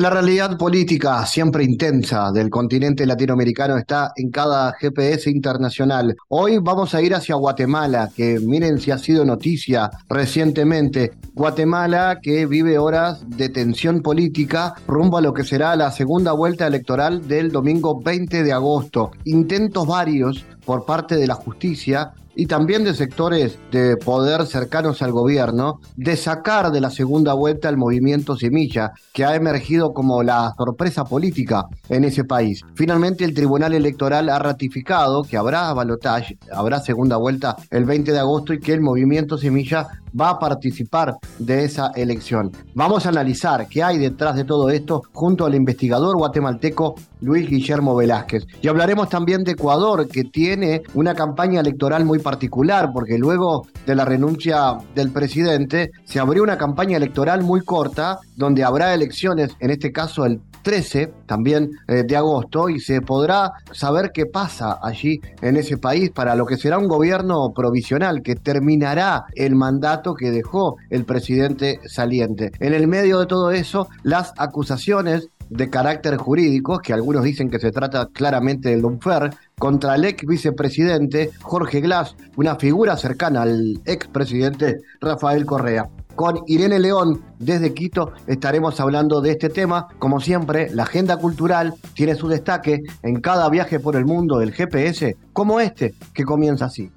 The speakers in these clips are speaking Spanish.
La realidad política, siempre intensa, del continente latinoamericano está en cada GPS internacional. Hoy vamos a ir hacia Guatemala, que miren si ha sido noticia recientemente. Guatemala que vive horas de tensión política rumbo a lo que será la segunda vuelta electoral del domingo 20 de agosto. Intentos varios por parte de la justicia y también de sectores de poder cercanos al gobierno de sacar de la segunda vuelta el movimiento Semilla, que ha emergido como la sorpresa política en ese país. Finalmente el Tribunal Electoral ha ratificado que habrá balotaje, habrá segunda vuelta el 20 de agosto y que el movimiento Semilla va a participar de esa elección. Vamos a analizar qué hay detrás de todo esto junto al investigador guatemalteco Luis Guillermo Velázquez. Y hablaremos también de Ecuador, que tiene una campaña electoral muy particular, porque luego de la renuncia del presidente se abrió una campaña electoral muy corta, donde habrá elecciones, en este caso el 13 también eh, de agosto y se podrá saber qué pasa allí en ese país para lo que será un gobierno provisional que terminará el mandato que dejó el presidente saliente. En el medio de todo eso, las acusaciones de carácter jurídico, que algunos dicen que se trata claramente del Dunfer, contra el ex vicepresidente Jorge Glass, una figura cercana al expresidente Rafael Correa. Con Irene León desde Quito estaremos hablando de este tema. Como siempre, la agenda cultural tiene su destaque en cada viaje por el mundo del GPS, como este, que comienza así.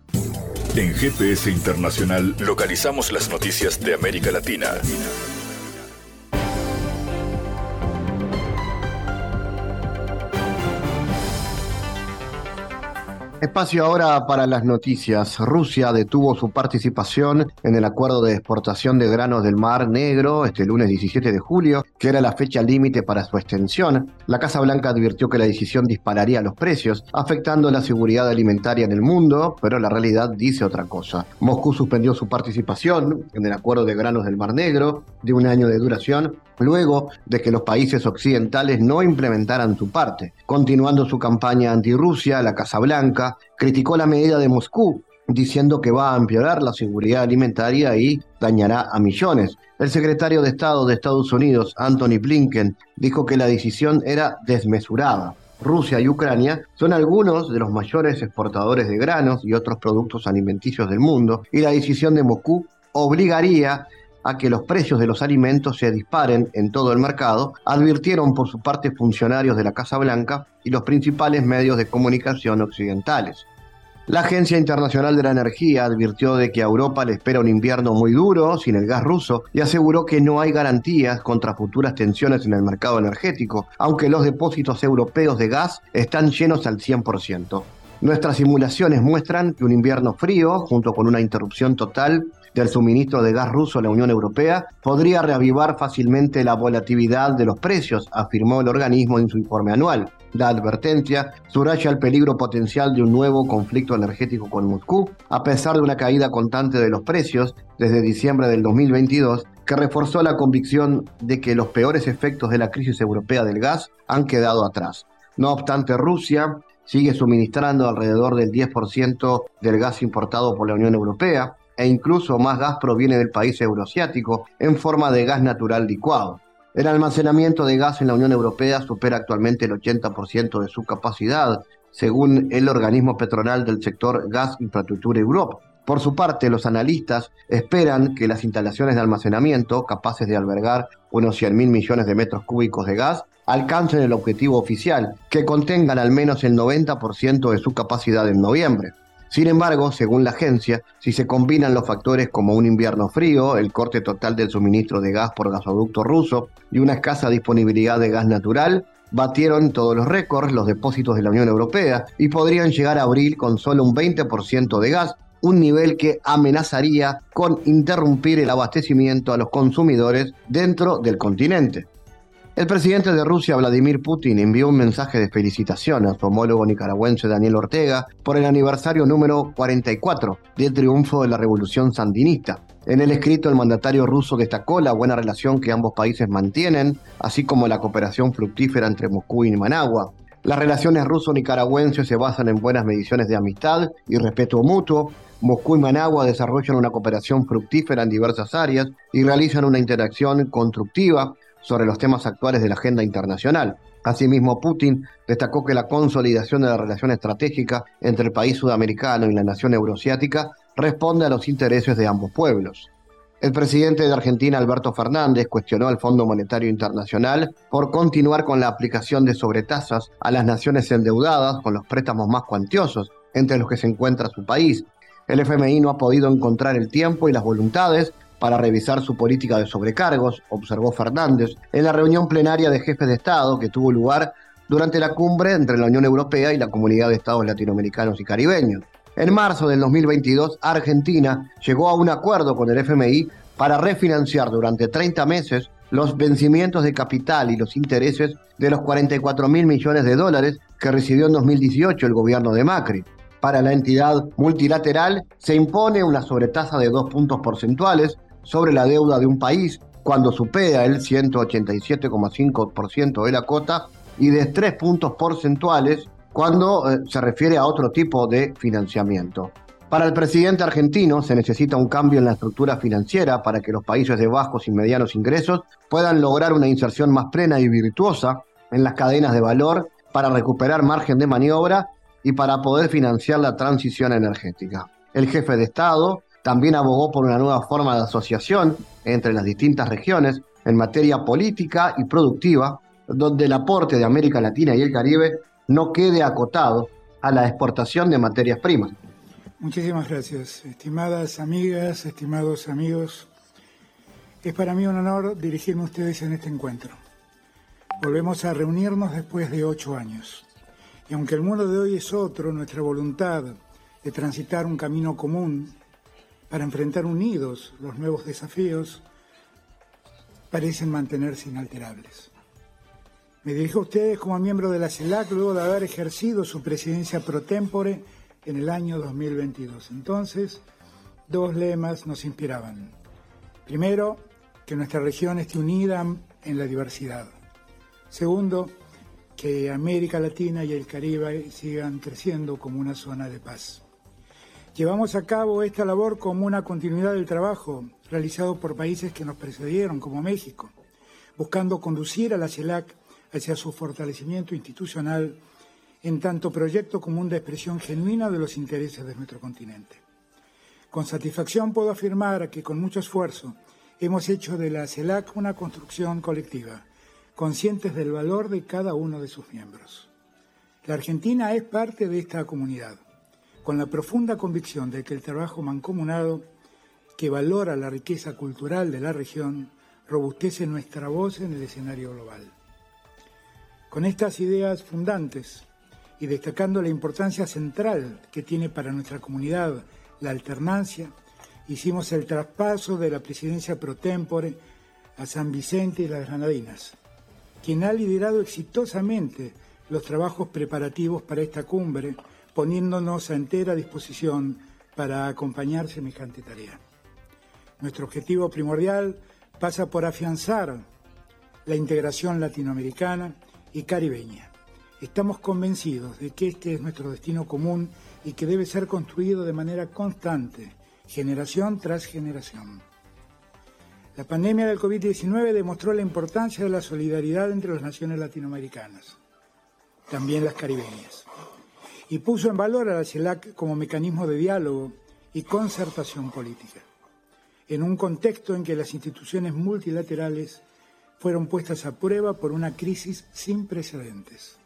En GPS Internacional localizamos las noticias de América Latina. Espacio ahora para las noticias. Rusia detuvo su participación en el acuerdo de exportación de granos del Mar Negro este lunes 17 de julio, que era la fecha límite para su extensión. La Casa Blanca advirtió que la decisión dispararía los precios, afectando la seguridad alimentaria en el mundo, pero la realidad dice otra cosa. Moscú suspendió su participación en el acuerdo de granos del Mar Negro de un año de duración luego de que los países occidentales no implementaran su parte. Continuando su campaña anti-Rusia, la Casa Blanca criticó la medida de Moscú, diciendo que va a empeorar la seguridad alimentaria y dañará a millones. El secretario de Estado de Estados Unidos, Anthony Blinken, dijo que la decisión era desmesurada. Rusia y Ucrania son algunos de los mayores exportadores de granos y otros productos alimenticios del mundo, y la decisión de Moscú obligaría a que los precios de los alimentos se disparen en todo el mercado, advirtieron por su parte funcionarios de la Casa Blanca y los principales medios de comunicación occidentales. La Agencia Internacional de la Energía advirtió de que a Europa le espera un invierno muy duro sin el gas ruso y aseguró que no hay garantías contra futuras tensiones en el mercado energético, aunque los depósitos europeos de gas están llenos al 100%. Nuestras simulaciones muestran que un invierno frío, junto con una interrupción total del suministro de gas ruso a la Unión Europea podría reavivar fácilmente la volatilidad de los precios, afirmó el organismo en su informe anual. La advertencia subraya el peligro potencial de un nuevo conflicto energético con Moscú, a pesar de una caída constante de los precios desde diciembre del 2022, que reforzó la convicción de que los peores efectos de la crisis europea del gas han quedado atrás. No obstante, Rusia sigue suministrando alrededor del 10% del gas importado por la Unión Europea, e incluso más gas proviene del país euroasiático en forma de gas natural licuado. El almacenamiento de gas en la Unión Europea supera actualmente el 80% de su capacidad, según el organismo petrolal del sector Gas Infrastructura Europa. Por su parte, los analistas esperan que las instalaciones de almacenamiento, capaces de albergar unos 100.000 millones de metros cúbicos de gas, alcancen el objetivo oficial, que contengan al menos el 90% de su capacidad en noviembre. Sin embargo, según la agencia, si se combinan los factores como un invierno frío, el corte total del suministro de gas por gasoducto ruso y una escasa disponibilidad de gas natural, batieron todos los récords los depósitos de la Unión Europea y podrían llegar a abril con solo un 20% de gas, un nivel que amenazaría con interrumpir el abastecimiento a los consumidores dentro del continente. El presidente de Rusia, Vladimir Putin, envió un mensaje de felicitación a su homólogo nicaragüense Daniel Ortega por el aniversario número 44 del triunfo de la revolución sandinista. En el escrito, el mandatario ruso destacó la buena relación que ambos países mantienen, así como la cooperación fructífera entre Moscú y Managua. Las relaciones ruso-nicaragüenses se basan en buenas mediciones de amistad y respeto mutuo. Moscú y Managua desarrollan una cooperación fructífera en diversas áreas y realizan una interacción constructiva sobre los temas actuales de la agenda internacional. Asimismo, Putin destacó que la consolidación de la relación estratégica entre el país sudamericano y la nación euroasiática responde a los intereses de ambos pueblos. El presidente de Argentina, Alberto Fernández, cuestionó al Fondo Monetario Internacional por continuar con la aplicación de sobretasas a las naciones endeudadas con los préstamos más cuantiosos, entre los que se encuentra su país. El FMI no ha podido encontrar el tiempo y las voluntades para revisar su política de sobrecargos, observó Fernández en la reunión plenaria de jefes de Estado que tuvo lugar durante la cumbre entre la Unión Europea y la Comunidad de Estados Latinoamericanos y Caribeños. En marzo del 2022, Argentina llegó a un acuerdo con el FMI para refinanciar durante 30 meses los vencimientos de capital y los intereses de los 44 mil millones de dólares que recibió en 2018 el gobierno de Macri. Para la entidad multilateral se impone una sobretasa de dos puntos porcentuales sobre la deuda de un país cuando supera el 187,5% de la cota y de 3 puntos porcentuales cuando eh, se refiere a otro tipo de financiamiento. Para el presidente argentino se necesita un cambio en la estructura financiera para que los países de bajos y medianos ingresos puedan lograr una inserción más plena y virtuosa en las cadenas de valor para recuperar margen de maniobra y para poder financiar la transición energética. El jefe de Estado también abogó por una nueva forma de asociación entre las distintas regiones en materia política y productiva, donde el aporte de América Latina y el Caribe no quede acotado a la exportación de materias primas. Muchísimas gracias, estimadas amigas, estimados amigos. Es para mí un honor dirigirme a ustedes en este encuentro. Volvemos a reunirnos después de ocho años. Y aunque el mundo de hoy es otro, nuestra voluntad de transitar un camino común para enfrentar unidos los nuevos desafíos parecen mantenerse inalterables. Me dirijo a ustedes como miembro de la CELAC luego de haber ejercido su presidencia pro tempore en el año 2022. Entonces, dos lemas nos inspiraban. Primero, que nuestra región esté unida en la diversidad. Segundo, que América Latina y el Caribe sigan creciendo como una zona de paz. Llevamos a cabo esta labor como una continuidad del trabajo realizado por países que nos precedieron, como México, buscando conducir a la CELAC hacia su fortalecimiento institucional en tanto proyecto común de expresión genuina de los intereses de nuestro continente. Con satisfacción puedo afirmar que con mucho esfuerzo hemos hecho de la CELAC una construcción colectiva, conscientes del valor de cada uno de sus miembros. La Argentina es parte de esta comunidad con la profunda convicción de que el trabajo mancomunado, que valora la riqueza cultural de la región, robustece nuestra voz en el escenario global. Con estas ideas fundantes y destacando la importancia central que tiene para nuestra comunidad la alternancia, hicimos el traspaso de la presidencia pro tempore a San Vicente y las Granadinas, quien ha liderado exitosamente los trabajos preparativos para esta cumbre poniéndonos a entera disposición para acompañar semejante tarea. Nuestro objetivo primordial pasa por afianzar la integración latinoamericana y caribeña. Estamos convencidos de que este es nuestro destino común y que debe ser construido de manera constante, generación tras generación. La pandemia del COVID-19 demostró la importancia de la solidaridad entre las naciones latinoamericanas, también las caribeñas y puso en valor a la CELAC como mecanismo de diálogo y concertación política, en un contexto en que las instituciones multilaterales fueron puestas a prueba por una crisis sin precedentes.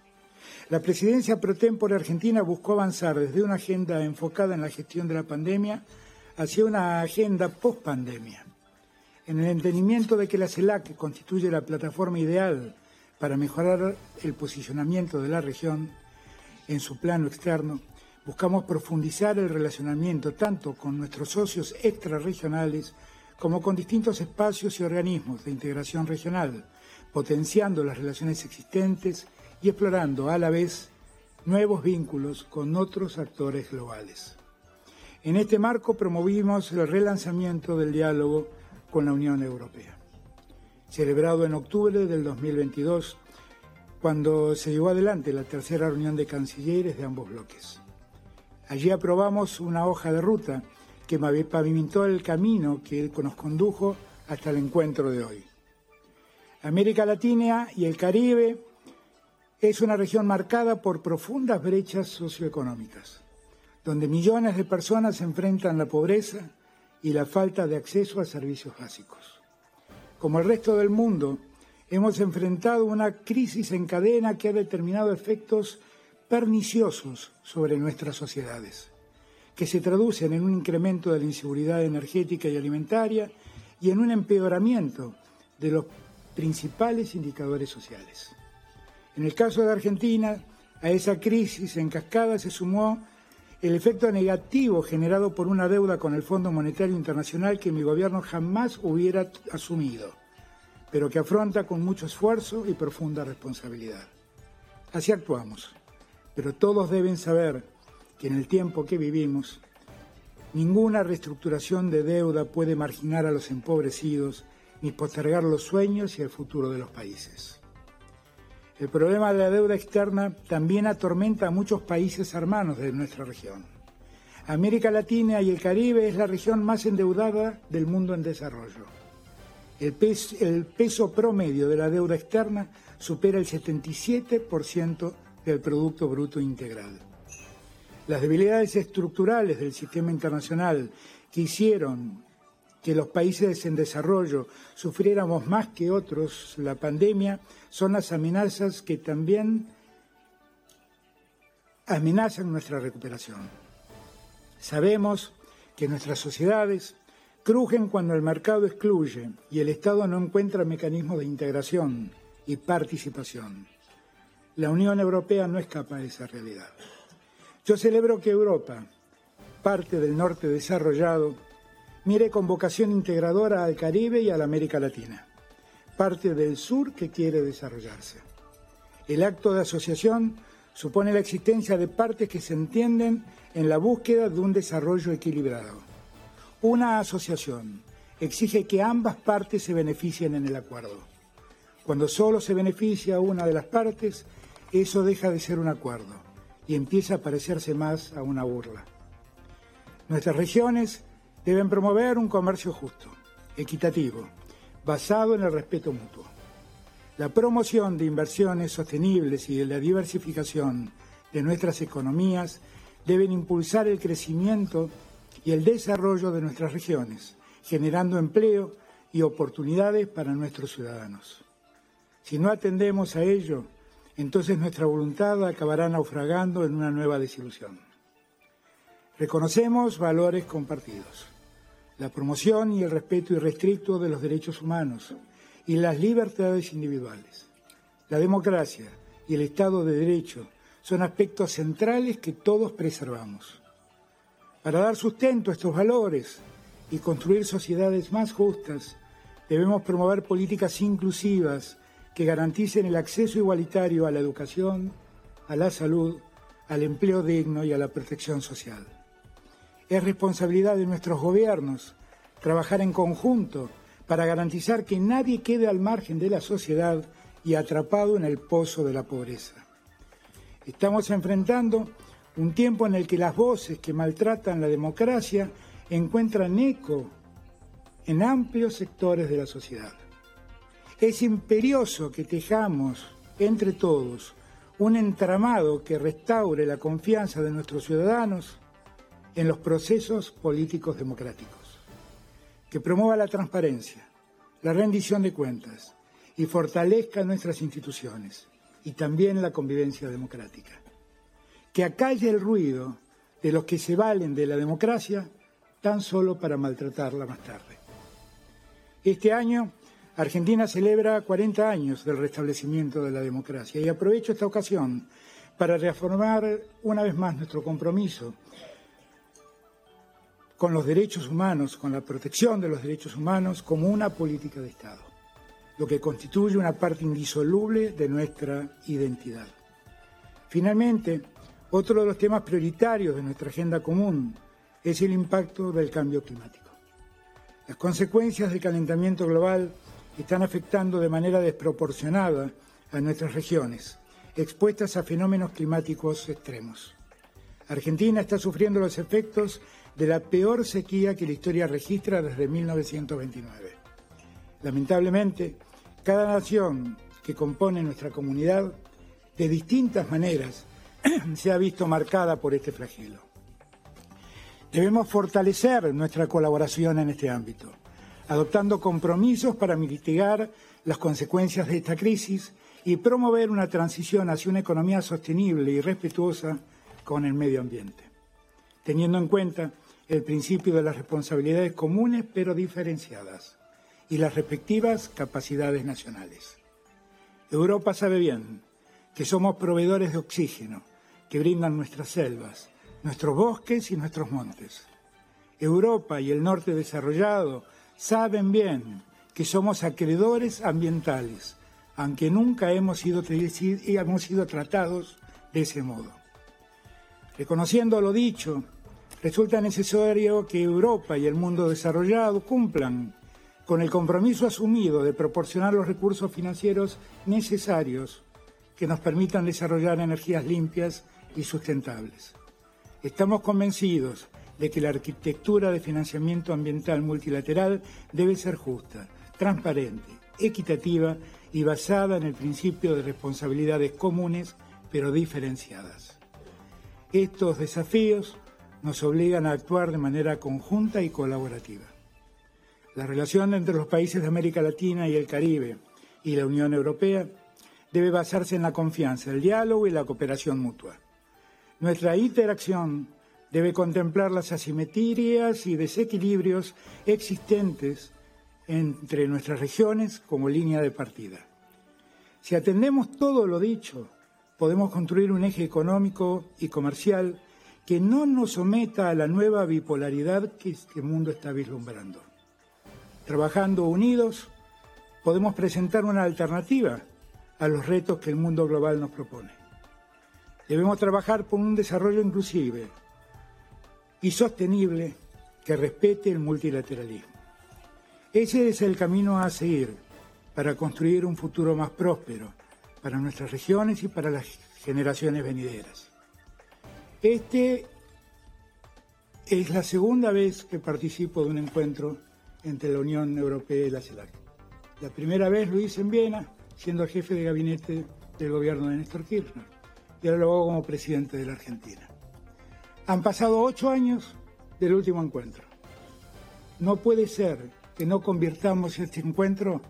La presidencia pro tempore argentina buscó avanzar desde una agenda enfocada en la gestión de la pandemia hacia una agenda post-pandemia, en el entendimiento de que la CELAC constituye la plataforma ideal para mejorar el posicionamiento de la región en su plano externo, buscamos profundizar el relacionamiento tanto con nuestros socios extrarregionales como con distintos espacios y organismos de integración regional, potenciando las relaciones existentes y explorando a la vez nuevos vínculos con otros actores globales. En este marco promovimos el relanzamiento del diálogo con la Unión Europea, celebrado en octubre del 2022, cuando se llevó adelante la tercera reunión de cancilleres de ambos bloques. Allí aprobamos una hoja de ruta que pavimentó el camino que nos condujo hasta el encuentro de hoy. América Latina y el Caribe es una región marcada por profundas brechas socioeconómicas, donde millones de personas enfrentan la pobreza y la falta de acceso a servicios básicos. Como el resto del mundo, hemos enfrentado una crisis en cadena que ha determinado efectos perniciosos sobre nuestras sociedades, que se traducen en un incremento de la inseguridad energética y alimentaria y en un empeoramiento de los principales indicadores sociales. En el caso de Argentina, a esa crisis en cascada se sumó el efecto negativo generado por una deuda con el Fondo Monetario Internacional que mi gobierno jamás hubiera asumido, pero que afronta con mucho esfuerzo y profunda responsabilidad. Así actuamos pero todos deben saber que en el tiempo que vivimos, ninguna reestructuración de deuda puede marginar a los empobrecidos ni postergar los sueños y el futuro de los países. El problema de la deuda externa también atormenta a muchos países hermanos de nuestra región. América Latina y el Caribe es la región más endeudada del mundo en desarrollo. El peso, promedio de la deuda externa supera el 77% del Producto Bruto Integral. Las debilidades estructurales del sistema internacional que hicieron que los países en desarrollo sufriéramos más que otros la pandemia son las amenazas que también amenazan nuestra recuperación. Sabemos que nuestras sociedades crujen cuando el mercado excluye y el Estado no encuentra mecanismos de integración y participación. La Unión Europea no escapa de esa realidad. Yo celebro que Europa, parte del norte desarrollado, mire con vocación integradora al Caribe y a la América Latina, parte del sur que quiere desarrollarse. El acto de asociación supone la existencia de partes que se entienden en la búsqueda de un desarrollo equilibrado. Una asociación exige que ambas partes se beneficien en el acuerdo. Cuando solo se beneficia una de las partes, eso deja de ser un acuerdo y empieza a parecerse más a una burla. Nuestras regiones deben promover un comercio justo, equitativo, basado en el respeto mutuo. La promoción de inversiones sostenibles y de la diversificación de nuestras economías deben impulsar el crecimiento y el desarrollo de nuestras regiones, generando empleo y oportunidades para nuestros ciudadanos. Si no atendemos a ello, entonces nuestra voluntad acabará naufragando en una nueva desilusión. Reconocemos valores compartidos, la promoción y el respeto irrestricto de los derechos humanos y las libertades individuales. La democracia y el Estado de Derecho son aspectos centrales que todos preservamos. Para dar sustento a estos valores y construir sociedades más justas, debemos promover políticas inclusivas que garanticen el acceso igualitario a la educación, a la salud, al empleo digno y a la protección social. Es responsabilidad de nuestros gobiernos trabajar en conjunto para garantizar que nadie quede al margen de la sociedad y atrapado en el pozo de la pobreza. Estamos enfrentando un tiempo en el que las voces que maltratan la democracia encuentran eco en amplios sectores de la sociedad. Es imperioso que tejamos entre todos un entramado que restaure la confianza de nuestros ciudadanos en los procesos políticos democráticos, que promueva la transparencia, la rendición de cuentas y fortalezca nuestras instituciones y también la convivencia democrática, que acalle el ruido de los que se valen de la democracia tan solo para maltratarla más tarde. Este año Argentina celebra 40 años del restablecimiento de la democracia y aprovecho esta ocasión para reafirmar una vez más nuestro compromiso con los derechos humanos, con la protección de los derechos humanos como una política de Estado. lo que constituye una parte indisoluble de nuestra identidad. Finalmente, otro de los temas prioritarios de nuestra agenda común es el impacto del cambio climático. Las consecuencias del calentamiento global están afectando de manera desproporcionada a nuestras regiones, expuestas a fenómenos climáticos extremos. Argentina está sufriendo los efectos de la peor sequía que la historia registra desde 1929. Lamentablemente, cada nación que compone nuestra comunidad, de distintas maneras, se ha visto marcada por este flagelo. Debemos fortalecer nuestra colaboración en este ámbito, adoptando compromisos para mitigar las consecuencias de esta crisis y promover una transición hacia una economía sostenible y respetuosa con el medio ambiente, teniendo en cuenta el principio de las responsabilidades comunes pero diferenciadas y las respectivas capacidades nacionales. Europa sabe bien que somos proveedores de oxígeno que brindan nuestras selvas, nuestros bosques y nuestros montes. Europa y el norte desarrollado saben bien que somos acreedores ambientales, aunque nunca hemos sido, hemos sido tratados de ese modo. Reconociendo lo dicho, resulta necesario que Europa y el mundo desarrollado cumplan con el compromiso asumido de proporcionar los recursos financieros necesarios que nos permitan desarrollar energías limpias y sustentables. Estamos convencidos de que la arquitectura de financiamiento ambiental multilateral debe ser justa, transparente, equitativa y basada en el principio de responsabilidades comunes pero diferenciadas. Estos desafíos nos obligan a actuar de manera conjunta y colaborativa. La relación entre los países de América Latina y el Caribe y la Unión Europea debe basarse en la confianza, el diálogo y la cooperación mutua. Nuestra interacción debe contemplar las asimetrías y desequilibrios existentes entre nuestras regiones como línea de partida. Si atendemos todo lo dicho, podemos construir un eje económico y comercial que no nos someta a la nueva bipolaridad que este mundo está vislumbrando. Trabajando unidos, podemos presentar una alternativa a los retos que el mundo global nos propone. Debemos trabajar por un desarrollo inclusive y sostenible que respete el multilateralismo. Ese es el camino a seguir para construir un futuro más próspero para nuestras regiones y para las generaciones venideras. Este es la segunda vez que participo de un encuentro entre la Unión Europea y la CELAC. La primera vez lo hice en Viena, siendo jefe de gabinete del gobierno de Néstor Kirchner y ahora lo hago como presidente de la Argentina. Han pasado ocho años del último encuentro. No puede ser que no convirtamos este encuentro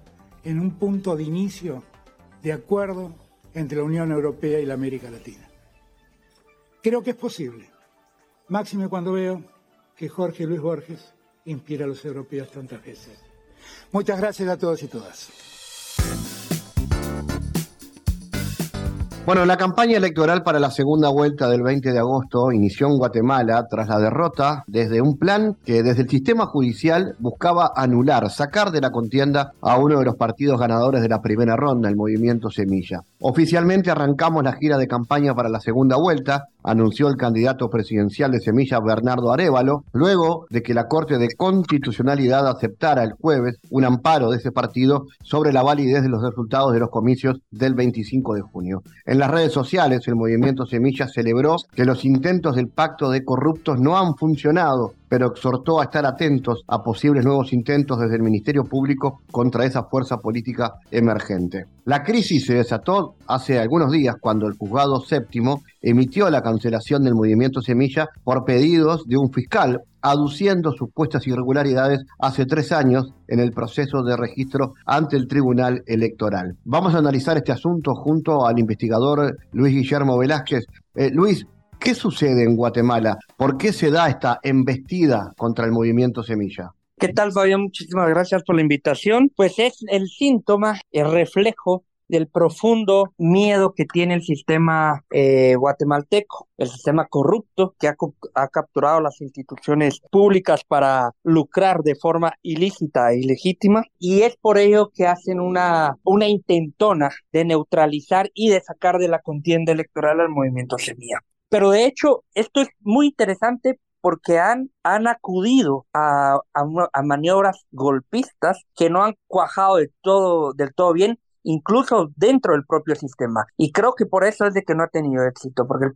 en un punto de inicio de acuerdo entre la Unión Europea y la América Latina. Creo que es posible, máxime cuando veo que Jorge Luis Borges inspira a los europeos tantas veces. Muchas gracias a todos y todas. Bueno, la campaña electoral para la segunda vuelta del 20 de agosto inició en Guatemala tras la derrota desde un plan que desde el sistema judicial buscaba anular, sacar de la contienda a uno de los partidos ganadores de la primera ronda, el movimiento Semilla. Oficialmente arrancamos la gira de campaña para la segunda vuelta, anunció el candidato presidencial de Semilla Bernardo Arevalo, luego de que la Corte de Constitucionalidad aceptara el jueves un amparo de ese partido sobre la validez de los resultados de los comicios del 25 de junio. En las redes sociales, el movimiento Semilla celebró que los intentos del pacto de corruptos no han funcionado pero exhortó a estar atentos a posibles nuevos intentos desde el Ministerio Público contra esa fuerza política emergente. La crisis se desató hace algunos días cuando el juzgado séptimo emitió la cancelación del movimiento Semilla por pedidos de un fiscal aduciendo supuestas irregularidades hace tres años en el proceso de registro ante el Tribunal Electoral. Vamos a analizar este asunto junto al investigador Luis Guillermo Velázquez. Eh, Luis, ¿Qué sucede en Guatemala? ¿Por qué se da esta embestida contra el movimiento Semilla? ¿Qué tal, Fabián? Muchísimas gracias por la invitación. Pues es el síntoma, el reflejo del profundo miedo que tiene el sistema eh, guatemalteco, el sistema corrupto que ha, ha, capturado las instituciones públicas para lucrar de forma ilícita e ilegítima y es por ello que hacen una, una intentona de neutralizar y de sacar de la contienda electoral al movimiento Semilla. Pero de hecho, esto es muy interesante porque han, han acudido a, a, maniobras golpistas que no han cuajado de todo, del todo bien, incluso dentro del propio sistema. Y creo que por eso es de que no ha tenido éxito, porque el,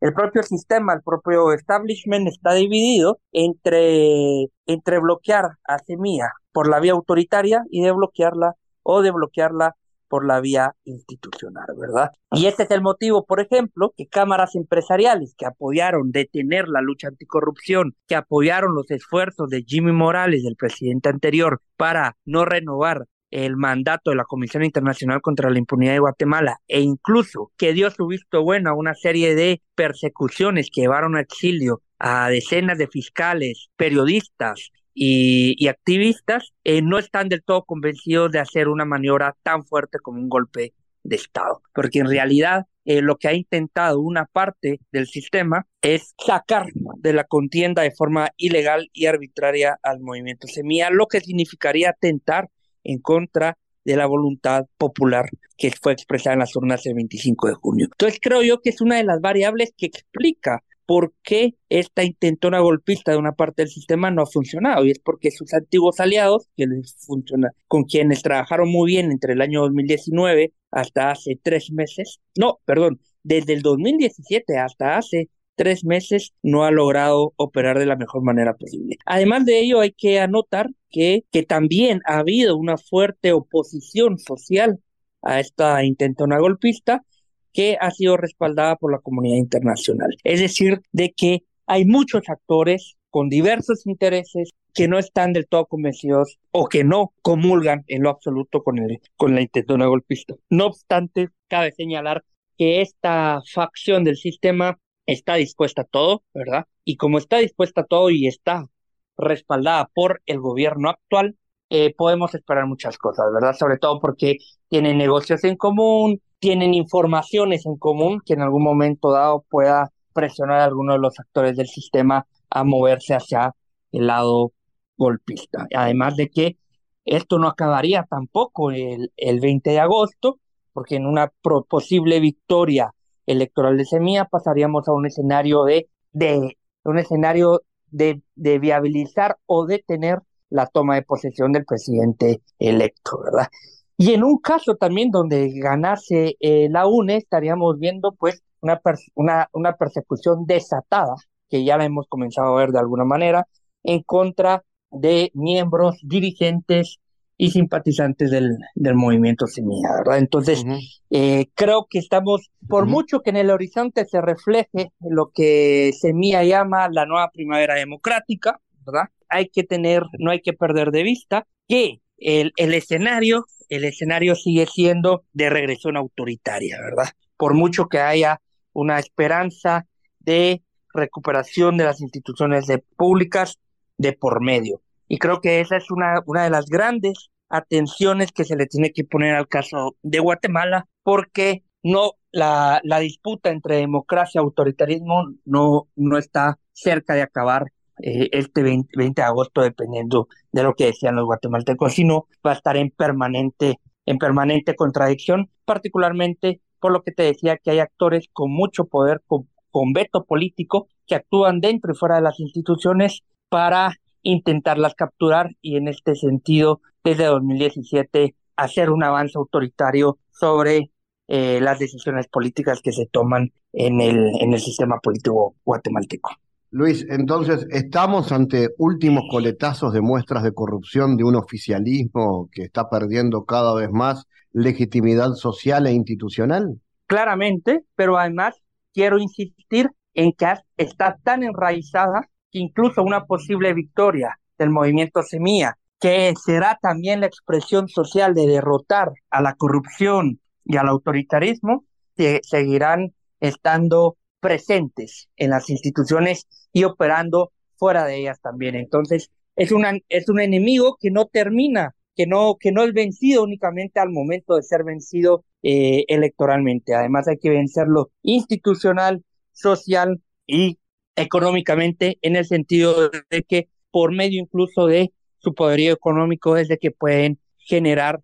el propio sistema, el propio establishment está dividido entre, entre bloquear a Semilla por la vía autoritaria y de bloquearla o de bloquearla por la vía institucional, ¿verdad? Y este es el motivo, por ejemplo, que cámaras empresariales que apoyaron detener la lucha anticorrupción, que apoyaron los esfuerzos de Jimmy Morales, del presidente anterior, para no renovar el mandato de la Comisión Internacional contra la Impunidad de Guatemala e incluso que dio su visto bueno a una serie de persecuciones que llevaron a exilio a decenas de fiscales, periodistas, y, activistas eh, no están del todo convencidos de hacer una maniobra tan fuerte como un golpe de Estado, porque en realidad eh, lo que ha intentado una parte del sistema es sacar de la contienda de forma ilegal y arbitraria al movimiento Semilla, lo que significaría atentar en contra de la voluntad popular que fue expresada en las urnas del 25 de junio. Entonces creo yo que es una de las variables que explica por qué esta intentona golpista de una parte del sistema no ha funcionado. Y es porque sus antiguos aliados, con quienes trabajaron muy bien entre el año 2019 hasta hace tres meses, no, perdón, desde el 2017 hasta hace tres meses no ha logrado operar de la mejor manera posible. Además de ello, hay que anotar que también ha habido una fuerte oposición social a esta intentona golpista que ha sido respaldada por la comunidad internacional. Es decir, de que hay muchos actores con diversos intereses que no están del todo convencidos o que no comulgan en lo absoluto con, el, con la intentona golpista. No obstante, cabe señalar que esta facción del sistema está dispuesta a todo, ¿verdad? Y como está dispuesta a todo y está respaldada por el gobierno actual, eh, podemos esperar muchas cosas, ¿verdad? Sobre todo porque tienen negocios en común, tienen informaciones en común que en algún momento dado pueda presionar a alguno de los actores del sistema a moverse hacia el lado golpista. Además de que esto no acabaría tampoco el, el 20 de agosto, porque en una posible victoria electoral de Semilla pasaríamos a un escenario de, de un escenario de, de viabilizar o detener la toma de posesión del presidente electo, ¿verdad? Y en un caso también donde ganase eh, la UNE, estaríamos viendo pues una, una, una persecución desatada, que ya la hemos comenzado a ver de alguna manera, en contra de miembros, dirigentes y simpatizantes del, del movimiento Semilla, ¿verdad? Entonces, eh, creo que estamos, por mucho que en el horizonte se refleje lo que Semilla llama la nueva primavera democrática, ¿verdad? Hay que tener, no hay que perder de vista que el, el escenario el escenario sigue siendo de regresión autoritaria, ¿verdad? Por mucho que haya una esperanza de recuperación de las instituciones de públicas de por medio. Y creo que esa es una, una de las grandes atenciones que se le tiene que poner al caso de Guatemala, porque no la, la disputa entre democracia y autoritarismo no, no está cerca de acabar eh, este 20, de agosto, dependiendo de lo que decían los guatemaltecos, sino va a estar en permanente, en permanente contradicción, particularmente por lo que te decía que hay actores con mucho poder, con, con veto político, que actúan dentro y fuera de las instituciones para intentarlas capturar y en este sentido, desde 2017, hacer un avance autoritario sobre eh, las decisiones políticas que se toman en el, en el sistema político guatemalteco. Luis, entonces, ¿estamos ante últimos coletazos de muestras de corrupción de un oficialismo que está perdiendo cada vez más legitimidad social e institucional? Claramente, pero además quiero insistir en que está tan enraizada que incluso una posible victoria del movimiento Semilla, que será también la expresión social de derrotar a la corrupción y al autoritarismo, seguirán estando presentes en las instituciones y operando fuera de ellas también. Entonces, es, una, es un enemigo que no termina que no, que no es vencido únicamente al momento de ser vencido eh, electoralmente. Además hay que vencerlo institucional, social y económicamente en el sentido de que por medio incluso de su poderío económico es de que pueden generar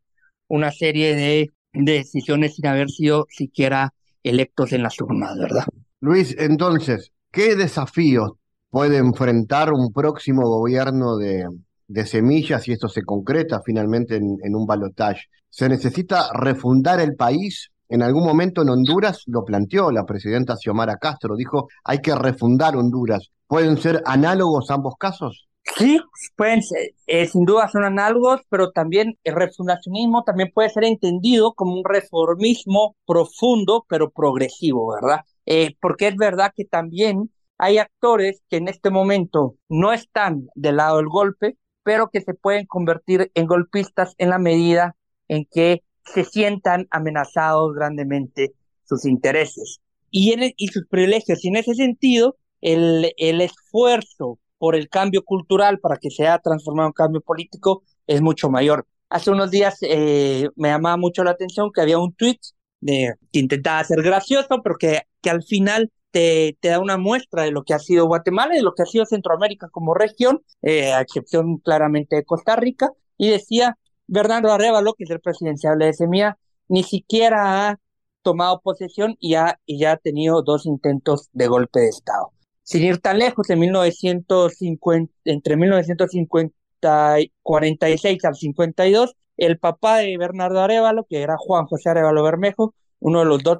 una serie de, decisiones sin haber sido siquiera electos en las urnas, ¿verdad? Luis, entonces, ¿qué desafíos puede enfrentar un próximo gobierno de, de semillas si esto se concreta finalmente en, en un balotaje? ¿Se necesita refundar el país? En algún momento en Honduras lo planteó la presidenta Xiomara Castro, dijo hay que refundar Honduras. ¿Pueden ser análogos ambos casos? Sí, pueden eh, sin duda son análogos, pero también el refundacionismo también puede ser entendido como un reformismo profundo, pero progresivo, ¿verdad? Eh, porque es verdad que también hay actores que en este momento no están del lado del golpe, pero que se pueden convertir en golpistas en la medida en que se sientan amenazados grandemente sus intereses y, en y sus privilegios. Y en ese sentido, el, el esfuerzo por el cambio cultural para que sea transformado en cambio político es mucho mayor. Hace unos días eh, me llamaba mucho la atención que había un tweet de, que intentaba ser gracioso, pero que, que al final te, te, da una muestra de lo que ha sido Guatemala y de lo que ha sido Centroamérica como región, eh, a excepción claramente de Costa Rica, y decía, Bernardo Arevalo, que es el presidenciable de Semilla, ni siquiera ha tomado posesión y, ha, y ya ha tenido dos intentos de golpe de Estado. Sin ir tan lejos, en 1950, entre 1946 al 52, el papá de Bernardo Arevalo, que era Juan José Arevalo Bermejo, uno de los dos,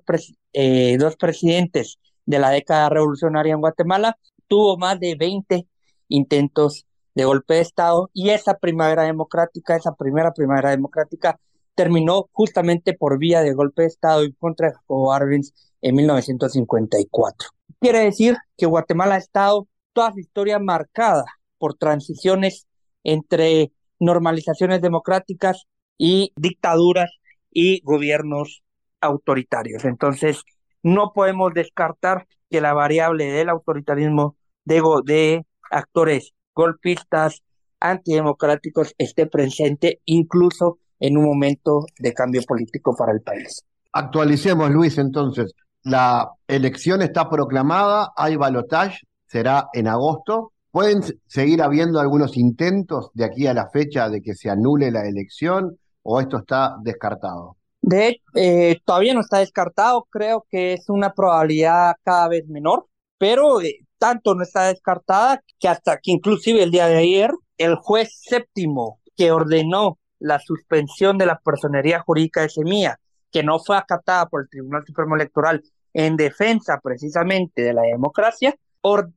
eh, dos presidentes de la década revolucionaria en Guatemala, tuvo más de 20 intentos de golpe de Estado y esa primavera democrática, esa primera primavera democrática, terminó justamente por vía de golpe de Estado en contra Jacobo Arbenz en 1954. Quiere decir que Guatemala ha estado toda su historia marcada por transiciones entre normalizaciones democráticas y dictaduras y gobiernos autoritarios. Entonces, no podemos descartar que la variable del autoritarismo de, de actores golpistas, antidemocráticos esté presente incluso en un momento de cambio político para el país. Actualicemos, Luis, entonces. La elección está proclamada, hay balotaje, será en agosto. ¿Pueden seguir habiendo algunos intentos de aquí a la fecha de que se anule la elección o esto está descartado? De eh, todavía no está descartado, creo que es una probabilidad cada vez menor, pero eh, tanto no está descartada que hasta que inclusive el día de ayer el juez séptimo que ordenó la suspensión de la personería jurídica de Semilla que no fue acatada por el Tribunal Supremo Electoral en defensa precisamente de la democracia,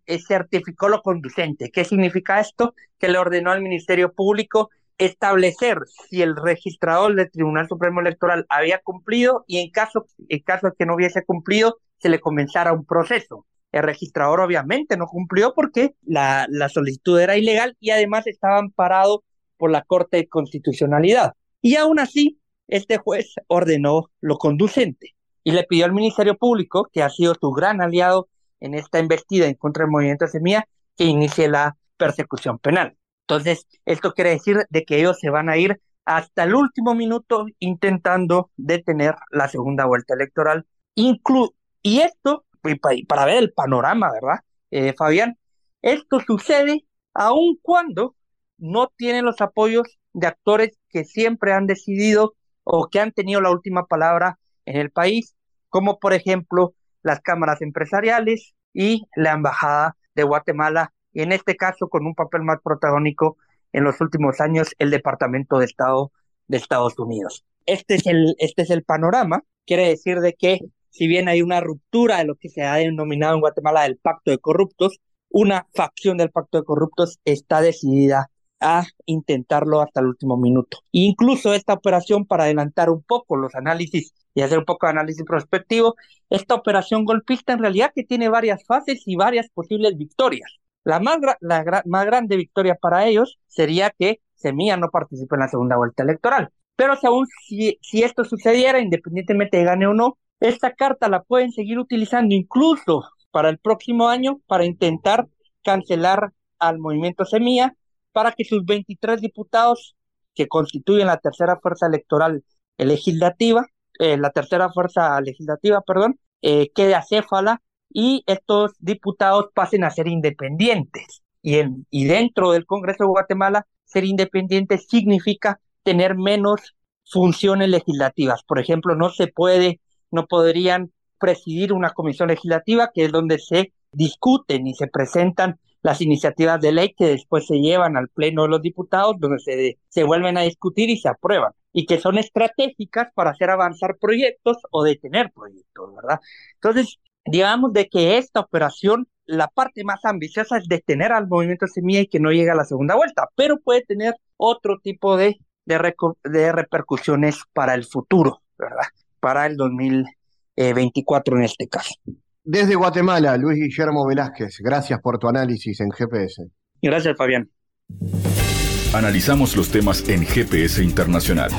eh, certificó lo conducente. ¿Qué significa esto? Que le ordenó al Ministerio Público establecer si el registrador del Tribunal Supremo Electoral había cumplido y en caso, en caso de que no hubiese cumplido, se le comenzara un proceso. El registrador obviamente no cumplió porque la, la solicitud era ilegal y además estaba amparado por la Corte de Constitucionalidad. Y aún así, este juez ordenó lo conducente y le pidió al Ministerio Público, que ha sido su gran aliado en esta embestida en contra del movimiento Semilla, que inicie la persecución penal. Entonces, esto quiere decir de que ellos se van a ir hasta el último minuto intentando detener la segunda vuelta electoral. Inclu y esto, para ver el panorama, ¿verdad, eh, Fabián? Esto sucede aun cuando no tienen los apoyos de actores que siempre han decidido o que han tenido la última palabra en el país, como por ejemplo las cámaras empresariales y la Embajada de Guatemala, y en este caso con un papel más protagónico en los últimos años el Departamento de Estado de Estados Unidos. Este es el, este es el panorama, quiere decir de que si bien hay una ruptura de lo que se ha denominado en Guatemala el pacto de corruptos, una facción del pacto de corruptos está decidida a intentarlo hasta el último minuto. Incluso esta operación, para adelantar un poco los análisis y hacer un poco de análisis prospectivo, esta operación golpista en realidad que tiene varias fases y varias posibles victorias. La más, la más grande victoria para ellos sería que Semilla no participe en la segunda vuelta electoral. Pero si aún si, si esto sucediera, independientemente de gane o no, esta carta la pueden seguir utilizando incluso para el próximo año para intentar cancelar al movimiento Semilla para que sus 23 diputados que constituyen la tercera fuerza electoral legislativa, eh, la tercera fuerza legislativa, perdón, eh, quede acéfala y estos diputados pasen a ser independientes. Y, en, y dentro del Congreso de Guatemala, ser independiente significa tener menos funciones legislativas. Por ejemplo, no se puede, no podrían presidir una comisión legislativa que es donde se discuten y se presentan las iniciativas de ley que después se llevan al Pleno de los Diputados, donde se, se vuelven a discutir y se aprueban, y que son estratégicas para hacer avanzar proyectos o detener proyectos, ¿verdad? Entonces, digamos de que esta operación, la parte más ambiciosa es detener al movimiento Semilla y que no llegue a la segunda vuelta, pero puede tener otro tipo de, de, de repercusiones para el futuro, ¿verdad? Para el 2024 en este caso. Desde Guatemala, Luis Guillermo Velázquez, gracias por tu análisis en GPS. Gracias, Fabián. Analizamos los temas en GPS Internacional.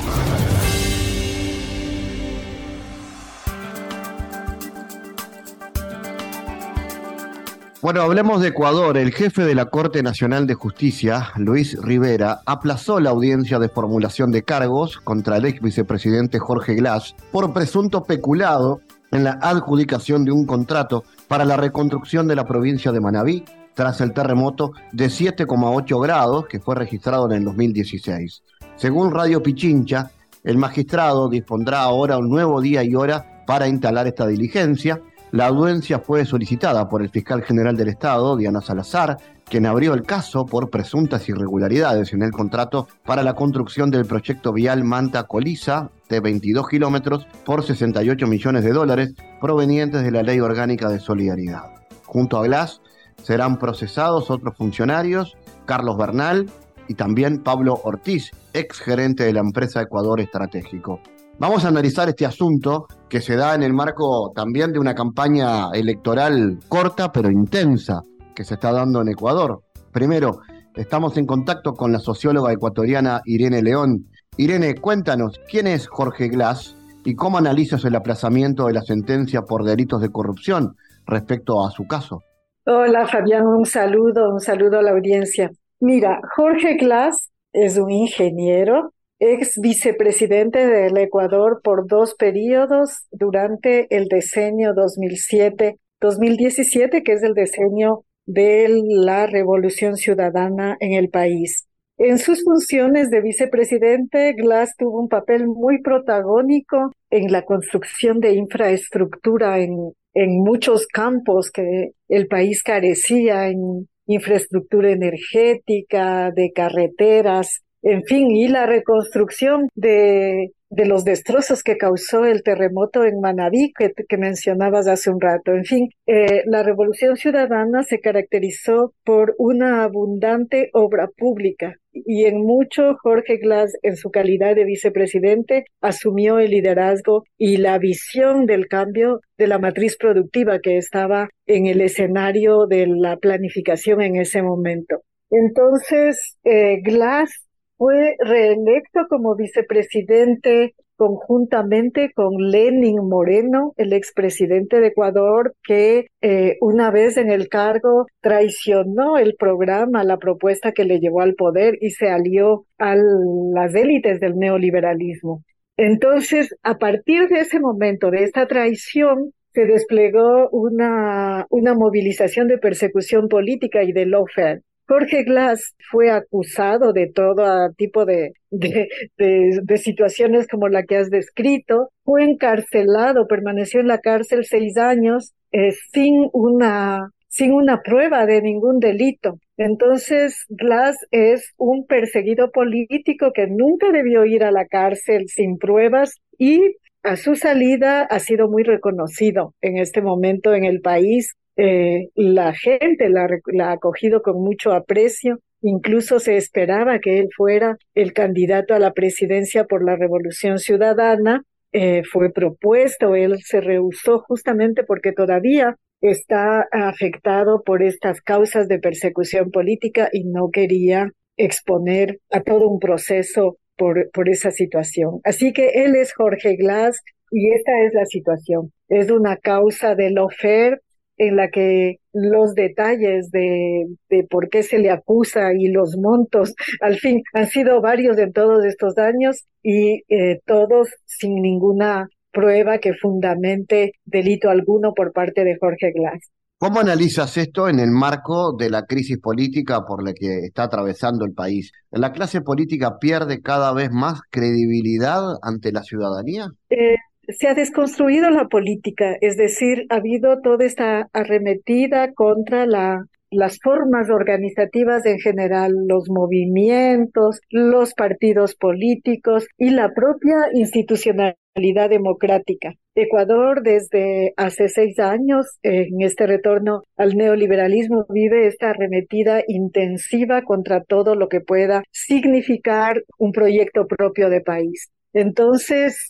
Bueno, hablemos de Ecuador. El jefe de la Corte Nacional de Justicia, Luis Rivera, aplazó la audiencia de formulación de cargos contra el ex vicepresidente Jorge Glass por presunto peculado en la adjudicación de un contrato para la reconstrucción de la provincia de Manabí tras el terremoto de 7,8 grados que fue registrado en el 2016. Según Radio Pichincha, el magistrado dispondrá ahora un nuevo día y hora para instalar esta diligencia. La audiencia fue solicitada por el fiscal general del Estado, Diana Salazar, quien abrió el caso por presuntas irregularidades en el contrato para la construcción del proyecto vial Manta-Coliza de 22 kilómetros por 68 millones de dólares provenientes de la Ley Orgánica de Solidaridad. Junto a Glass serán procesados otros funcionarios, Carlos Bernal y también Pablo Ortiz, ex gerente de la empresa Ecuador Estratégico. Vamos a analizar este asunto que se da en el marco también de una campaña electoral corta pero intensa que se está dando en Ecuador. Primero, estamos en contacto con la socióloga ecuatoriana Irene León. Irene, cuéntanos, ¿quién es Jorge Glass y cómo analizas el aplazamiento de la sentencia por delitos de corrupción respecto a su caso? Hola Fabián, un saludo, un saludo a la audiencia. Mira, Jorge Glass es un ingeniero, ex vicepresidente del Ecuador por dos periodos durante el decenio 2007-2017, que es el decenio de la revolución ciudadana en el país. En sus funciones de vicepresidente, Glass tuvo un papel muy protagónico en la construcción de infraestructura en, en muchos campos que el país carecía, en infraestructura energética, de carreteras, en fin, y la reconstrucción de de los destrozos que causó el terremoto en Manabí que, mencionabas hace un rato. En fin, eh, la Revolución Ciudadana se caracterizó por una abundante obra pública y en mucho Jorge Glass, en su calidad de vicepresidente, asumió el liderazgo y la visión del cambio de la matriz productiva que estaba en el escenario de la planificación en ese momento. Entonces, eh, Glass fue reelecto como vicepresidente conjuntamente con Lenin Moreno, el expresidente de Ecuador, que eh, una vez en el cargo traicionó el programa, la propuesta que le llevó al poder y se alió a las élites del neoliberalismo. Entonces, a partir de ese momento, de esta traición, se desplegó una, una movilización de persecución política y de lawfare Jorge Glass fue acusado de todo tipo de, de, de, situaciones como la que has descrito, fue encarcelado, permaneció en la cárcel seis años eh, sin una sin una prueba de ningún delito. Entonces, Glass es un perseguido político que nunca debió ir a la cárcel sin pruebas y a su salida ha sido muy reconocido en este momento en el país eh, la gente la, ha acogido con mucho aprecio. Incluso se esperaba que él fuera el candidato a la presidencia por la Revolución Ciudadana. Eh, fue propuesto, él se rehusó justamente porque todavía está afectado por estas causas de persecución política y no quería exponer a todo un proceso por, por esa situación. Así que él es Jorge Glass y esta es la situación. Es una causa de lofer en la que los detalles de, de, por qué se le acusa y los montos, al fin, han sido varios en todos estos años y eh, todos sin ninguna prueba que fundamente delito alguno por parte de Jorge Glass. ¿Cómo analizas esto en el marco de la crisis política por la que está atravesando el país? ¿La clase política pierde cada vez más credibilidad ante la ciudadanía? Eh, se ha desconstruido la política, es decir, ha habido toda esta arremetida contra la, las formas organizativas en general, los movimientos, los partidos políticos y la propia institucionalidad democrática. Ecuador desde hace seis años en este retorno al neoliberalismo vive esta arremetida intensiva contra todo lo que pueda significar un proyecto propio de país. Entonces,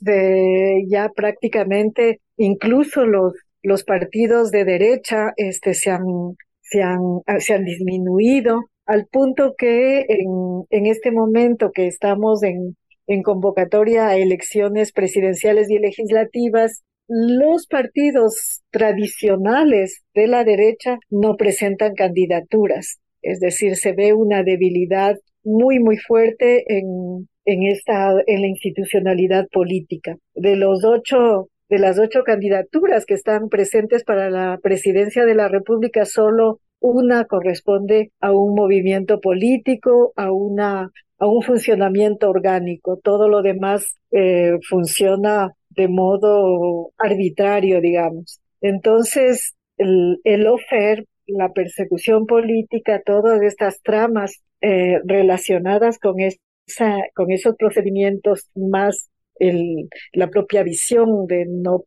ya prácticamente incluso los, los partidos de derecha este, se, han, se, han, se han disminuido al punto que en, en este momento que estamos en, en convocatoria a elecciones presidenciales y legislativas, los partidos tradicionales de la derecha no presentan candidaturas. Es decir, se ve una debilidad muy, muy fuerte en, en esta, en la institucionalidad política. De los ocho, de las ocho candidaturas que están presentes para la presidencia de la República, solo una corresponde a un movimiento político, a una, a un funcionamiento orgánico. Todo lo demás eh, funciona de modo arbitrario, digamos. Entonces, el, el OFER, la persecución política, todas estas tramas eh, relacionadas con, con esos procedimientos más el, la propia visión de no,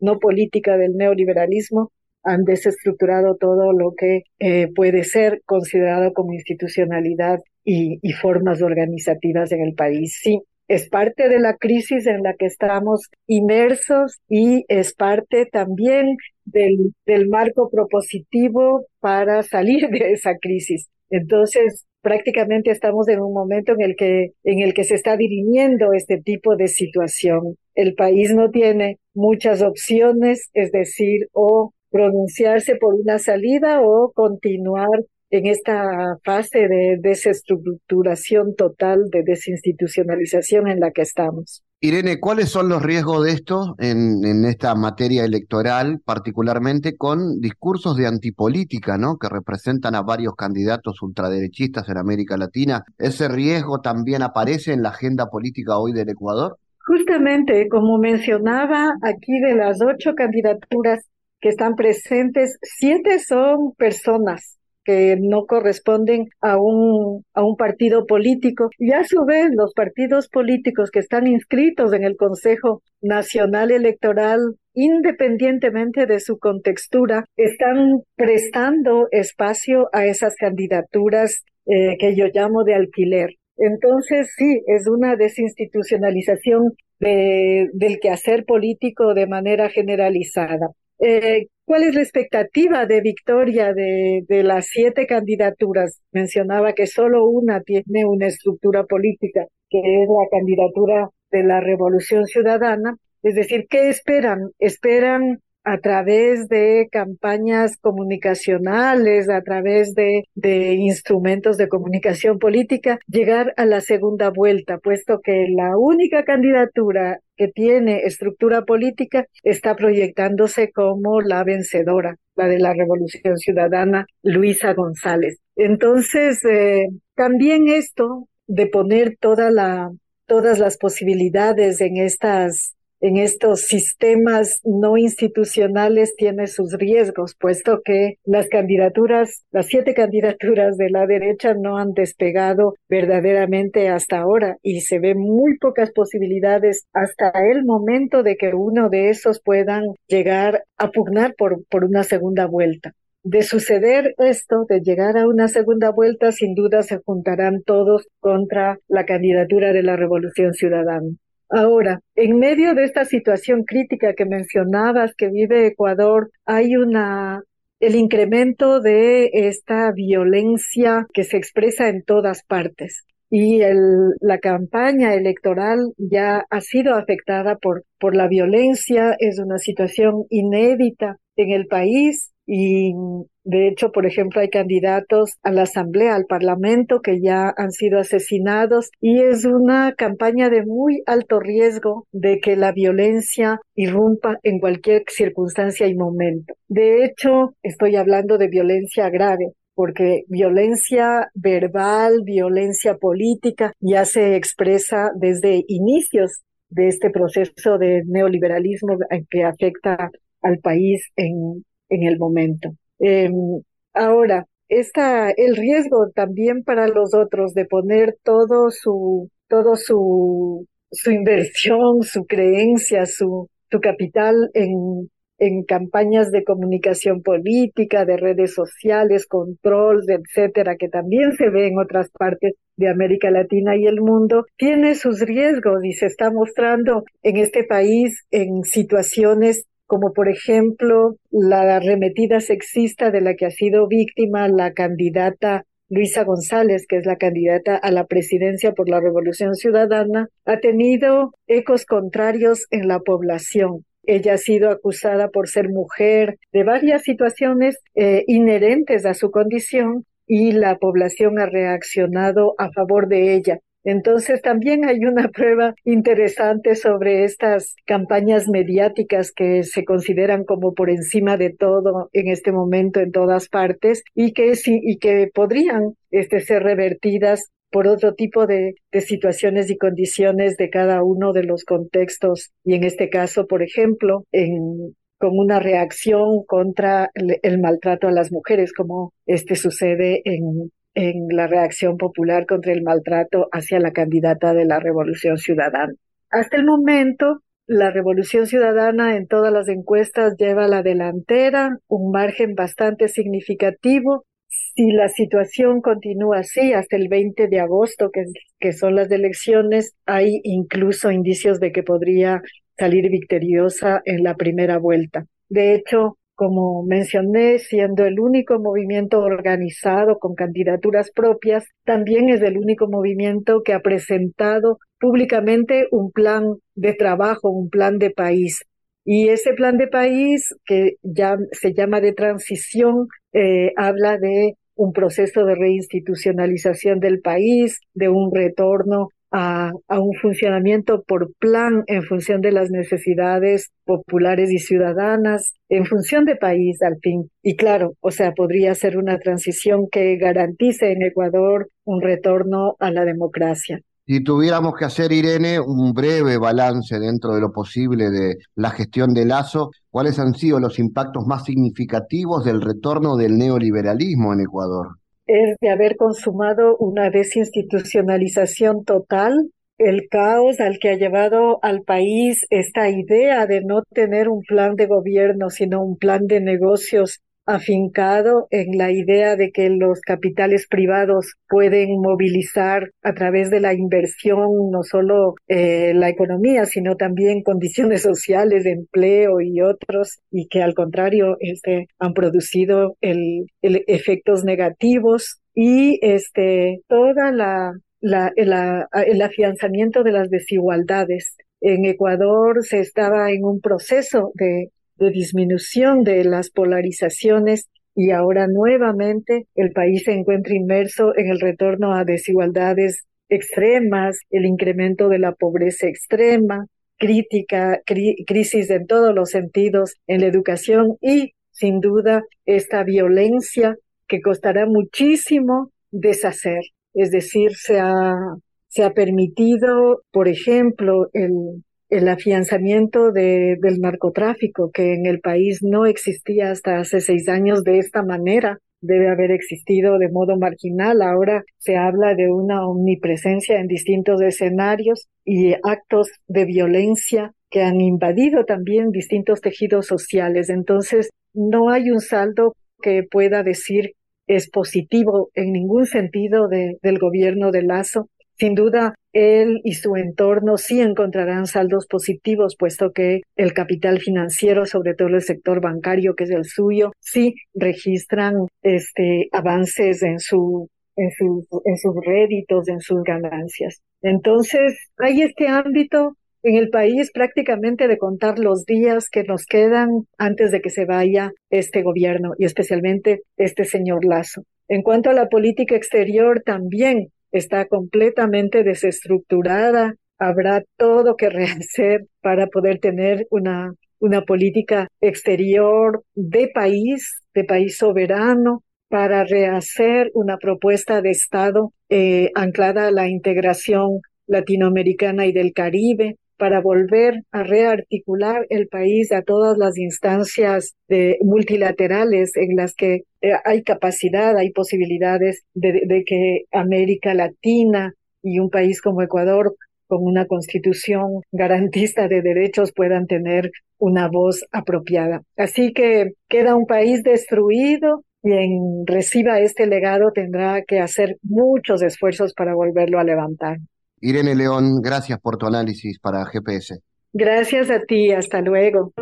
no política del neoliberalismo han desestructurado todo lo que eh, puede ser considerado como institucionalidad y, y, formas organizativas en el país. Sí, es parte de la crisis en la que estamos inmersos y es parte también del, del marco propositivo para salir de esa crisis. Entonces, prácticamente estamos en un momento en el que, en el que se está dirimiendo este tipo de situación. El país no tiene muchas opciones, es decir, o pronunciarse por una salida o continuar en esta fase de desestructuración total, de desinstitucionalización en la que estamos. Irene, ¿cuáles son los riesgos de esto en, esta materia electoral, particularmente con discursos de antipolítica, ¿no? que representan a varios candidatos ultraderechistas en América Latina? ¿Ese riesgo también aparece en la agenda política hoy del Ecuador? Justamente, como mencionaba, aquí de las ocho candidaturas que están presentes, siete son personas que no corresponden a un, a un partido político. Y a su vez, los partidos políticos que están inscritos en el Consejo Nacional Electoral, independientemente de su contextura, están prestando espacio a esas candidaturas eh, que yo llamo de alquiler. Entonces, sí, es una desinstitucionalización de, del quehacer político de manera generalizada. Eh, ¿Cuál es la expectativa de victoria de, de, las siete candidaturas? Mencionaba que solo una tiene una estructura política, que es la candidatura de la Revolución Ciudadana. Es decir, ¿qué esperan? Esperan a través de campañas comunicacionales, a través de, de, instrumentos de comunicación política, llegar a la segunda vuelta, puesto que la única candidatura que tiene estructura política está proyectándose como la vencedora, la de la Revolución Ciudadana, Luisa González. Entonces, eh, también esto de poner toda la, todas las posibilidades en estas en estos sistemas no institucionales tiene sus riesgos, puesto que las candidaturas, las siete candidaturas de la derecha no han despegado verdaderamente hasta ahora y se ven muy pocas posibilidades hasta el momento de que uno de esos puedan llegar a pugnar por, por una segunda vuelta. De suceder esto, de llegar a una segunda vuelta, sin duda se juntarán todos contra la candidatura de la Revolución Ciudadana. Ahora, en medio de esta situación crítica que mencionabas que vive Ecuador, hay una el incremento de esta violencia que se expresa en todas partes. Y el, la campaña electoral ya ha sido afectada por, por la violencia, es una situación inédita en el país y de hecho, por ejemplo, hay candidatos a la Asamblea, al Parlamento, que ya han sido asesinados y es una campaña de muy alto riesgo de que la violencia irrumpa en cualquier circunstancia y momento. De hecho, estoy hablando de violencia grave, porque violencia verbal, violencia política ya se expresa desde inicios de este proceso de neoliberalismo que afecta al país en, en el momento. Eh, ahora, está el riesgo también para los otros de poner todo su, todo su, su inversión, su creencia, su, su capital en, en campañas de comunicación política, de redes sociales, control, etcétera, que también se ve en otras partes de América Latina y el mundo, tiene sus riesgos y se está mostrando en este país en situaciones como por ejemplo la arremetida sexista de la que ha sido víctima la candidata Luisa González, que es la candidata a la presidencia por la Revolución Ciudadana, ha tenido ecos contrarios en la población. Ella ha sido acusada por ser mujer de varias situaciones eh, inherentes a su condición y la población ha reaccionado a favor de ella. Entonces también hay una prueba interesante sobre estas campañas mediáticas que se consideran como por encima de todo en este momento en todas partes y que y que podrían este, ser revertidas por otro tipo de, de, situaciones y condiciones de cada uno de los contextos. Y en este caso, por ejemplo, en, con una reacción contra el, el maltrato a las mujeres, como este sucede en, en la reacción popular contra el maltrato hacia la candidata de la Revolución Ciudadana. Hasta el momento, la Revolución Ciudadana en todas las encuestas lleva la delantera, un margen bastante significativo. Si la situación continúa así hasta el 20 de agosto, que, que son las elecciones, hay incluso indicios de que podría salir victoriosa en la primera vuelta. De hecho, como mencioné, siendo el único movimiento organizado con candidaturas propias, también es el único movimiento que ha presentado públicamente un plan de trabajo, un plan de país. Y ese plan de país, que ya se llama de transición, eh, habla de un proceso de reinstitucionalización del país, de un retorno a, un funcionamiento por plan en función de las necesidades populares y ciudadanas, en función de país al fin. Y claro, o sea, podría ser una transición que garantice en Ecuador un retorno a la democracia. Si tuviéramos que hacer, Irene, un breve balance dentro de lo posible de la gestión de Lazo, ¿cuáles han sido los impactos más significativos del retorno del neoliberalismo en Ecuador? Es de haber consumado una desinstitucionalización total, el caos al que ha llevado al país esta idea de no tener un plan de gobierno, sino un plan de negocios afincado en la idea de que los capitales privados pueden movilizar a través de la inversión no solo eh, la economía, sino también condiciones sociales de empleo y otros, y que al contrario este, han producido el, el efectos negativos y este, toda la, la, el afianzamiento de las desigualdades. En Ecuador se estaba en un proceso de de disminución de las polarizaciones y ahora nuevamente el país se encuentra inmerso en el retorno a desigualdades extremas, el incremento de la pobreza extrema, crítica, crisis en todos los sentidos en la educación y, sin duda, esta violencia que costará muchísimo deshacer. Es decir, se ha, se ha permitido, por ejemplo, el, el afianzamiento de, del narcotráfico, que en el país no existía hasta hace seis años de esta manera, debe haber existido de modo marginal. Ahora se habla de una omnipresencia en distintos escenarios y actos de violencia que han invadido también distintos tejidos sociales. Entonces, no hay un saldo que pueda decir es positivo en ningún sentido de, del gobierno de Lazo. Sin duda, él y su entorno sí encontrarán saldos positivos, puesto que el capital financiero, sobre todo el sector bancario, que es el suyo, sí registran este, avances en su en, en sus réditos, en sus ganancias. Entonces, hay este ámbito en el país prácticamente de contar los días que nos quedan antes de que se vaya este gobierno y especialmente este señor Lazo. En cuanto a la política exterior, también está completamente desestructurada. Habrá todo que rehacer para poder tener una, una política exterior de país, de país soberano, para rehacer una propuesta de Estado eh, anclada a la integración latinoamericana y del Caribe, para volver a rearticular el país a todas las instancias multilaterales en las que eh, hay capacidad, hay posibilidades de, que América Latina y un país como Ecuador con una constitución garantista de derechos puedan tener una voz apropiada. Así que queda un país destruido. Quien reciba este legado tendrá que hacer muchos esfuerzos para volverlo a levantar. Irene León, gracias por tu análisis para GPS. Gracias a ti, hasta luego.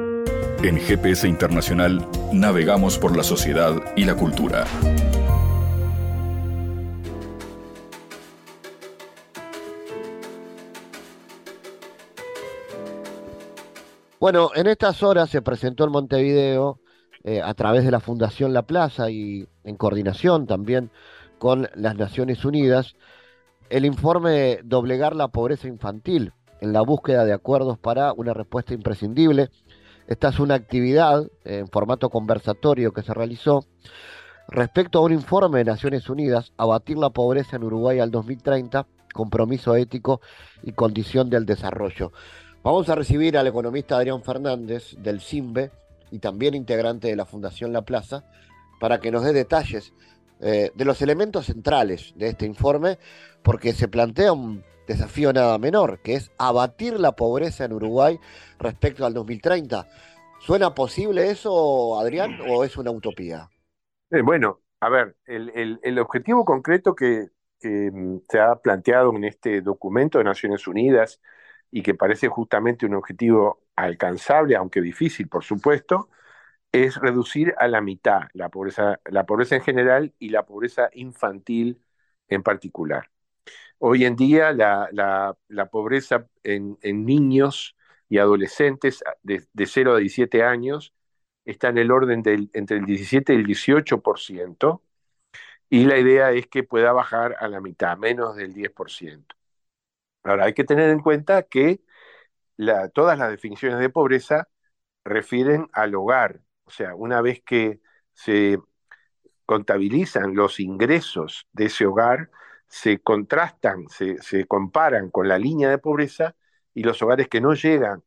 En GPS Internacional navegamos por la sociedad y la cultura. Bueno, en estas horas se presentó en Montevideo eh, a través de la Fundación La Plaza y en coordinación también con las Naciones Unidas el informe Doblegar la pobreza infantil en la búsqueda de acuerdos para una respuesta imprescindible. Esta es una actividad en formato conversatorio que se realizó respecto a un informe de Naciones Unidas, Abatir la pobreza en Uruguay al 2030, compromiso ético y condición del desarrollo. Vamos a recibir al economista Adrián Fernández del CIMBE y también integrante de la Fundación La Plaza para que nos dé detalles eh, de los elementos centrales de este informe, porque se plantea un desafío nada menor, que es abatir la pobreza en Uruguay respecto al 2030. ¿Suena posible eso, Adrián, o es una utopía? Eh, bueno, a ver, el, objetivo concreto que, mm, se ha planteado en este documento de Naciones Unidas y que parece justamente un objetivo alcanzable, aunque difícil, por supuesto, es reducir a la mitad la pobreza, la pobreza en general y la pobreza infantil en particular. Hoy en día la, pobreza en, niños y adolescentes de, de, 0 a 17 años está en el orden del, entre el 17 y el 18%, y la idea es que pueda bajar a la mitad, menos del 10%. Ahora, hay que tener en cuenta que todas las definiciones de pobreza refieren al hogar, o sea, una vez que se contabilizan los ingresos de ese hogar, se contrastan, se, comparan con la línea de pobreza y los hogares que no llegan,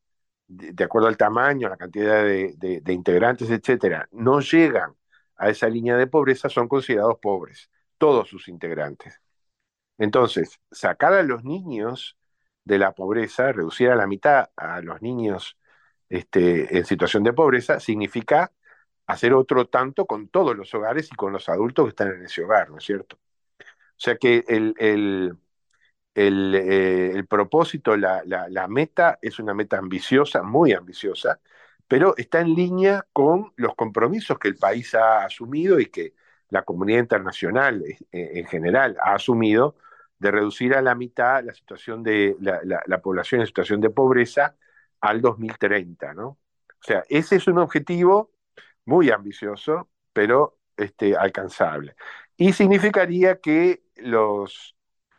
de, acuerdo al tamaño, la cantidad de, integrantes, etcétera, no llegan a esa línea de pobreza son considerados pobres, todos sus integrantes. Entonces, sacar a los niños de la pobreza, reducir a la mitad a los niños este, en situación de pobreza, significa hacer otro tanto con todos los hogares y con los adultos que están en ese hogar, ¿no es cierto? O sea que el, el, eh, propósito, la, la, meta es una meta ambiciosa, muy ambiciosa, pero está en línea con los compromisos que el país ha asumido y que la comunidad internacional eh, en general ha asumido de reducir a la mitad la situación de la, la población en situación de pobreza al 2030, ¿no? O sea, ese es un objetivo muy ambicioso, pero este, alcanzable. Y significaría que los,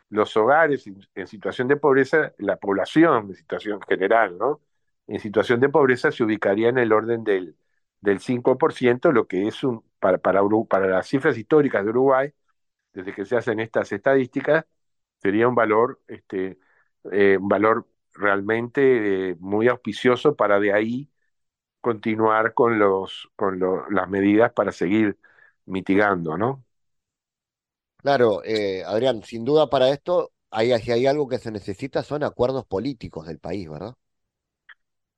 los hogares en, situación de pobreza, la población en situación general, ¿no? En situación de pobreza se ubicaría en el orden del, del 5%, lo que es un, para, para, para las cifras históricas de Uruguay, desde que se hacen estas estadísticas, sería un valor, este, eh, un valor realmente eh, muy auspicioso para de ahí continuar con, los, con las medidas para seguir mitigando, ¿no? Claro, eh, Adrián, sin duda para esto, hay, si hay algo que se necesita son acuerdos políticos del país, ¿verdad?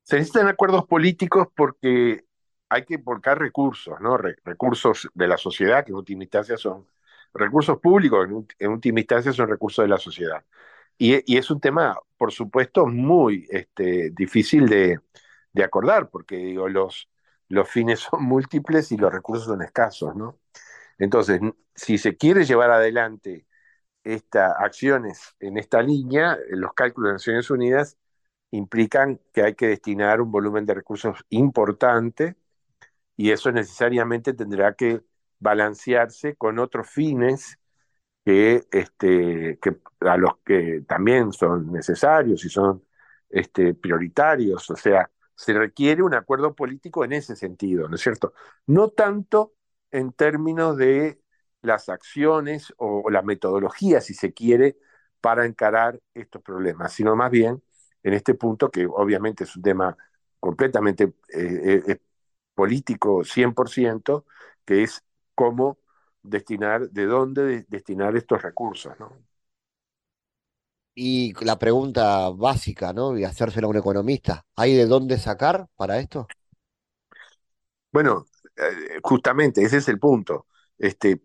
Se necesitan acuerdos políticos porque hay que volcar recursos, ¿no? recursos de la sociedad, que en última instancia son recursos públicos, en, última instancia son recursos de la sociedad. Y, es un tema, por supuesto, muy este, difícil de, acordar, porque digo, los fines son múltiples y los recursos son escasos, ¿no? Entonces, si se quiere llevar adelante estas acciones en esta línea, los cálculos de Naciones Unidas implican que hay que destinar un volumen de recursos importante y eso necesariamente tendrá que balancearse con otros fines que, este, a los que también son necesarios y son este, prioritarios. O sea, se requiere un acuerdo político en ese sentido, ¿no es cierto? No tanto en términos de las acciones o la metodología, si se quiere, para encarar estos problemas, sino más bien en este punto, que obviamente es un tema completamente eh, eh, político 100%, que es cómo destinar, de dónde destinar estos recursos, ¿no? Y la pregunta básica, ¿no? Y hacérsela a un economista, ¿hay de dónde sacar para esto? Bueno, justamente ese es el punto. Este,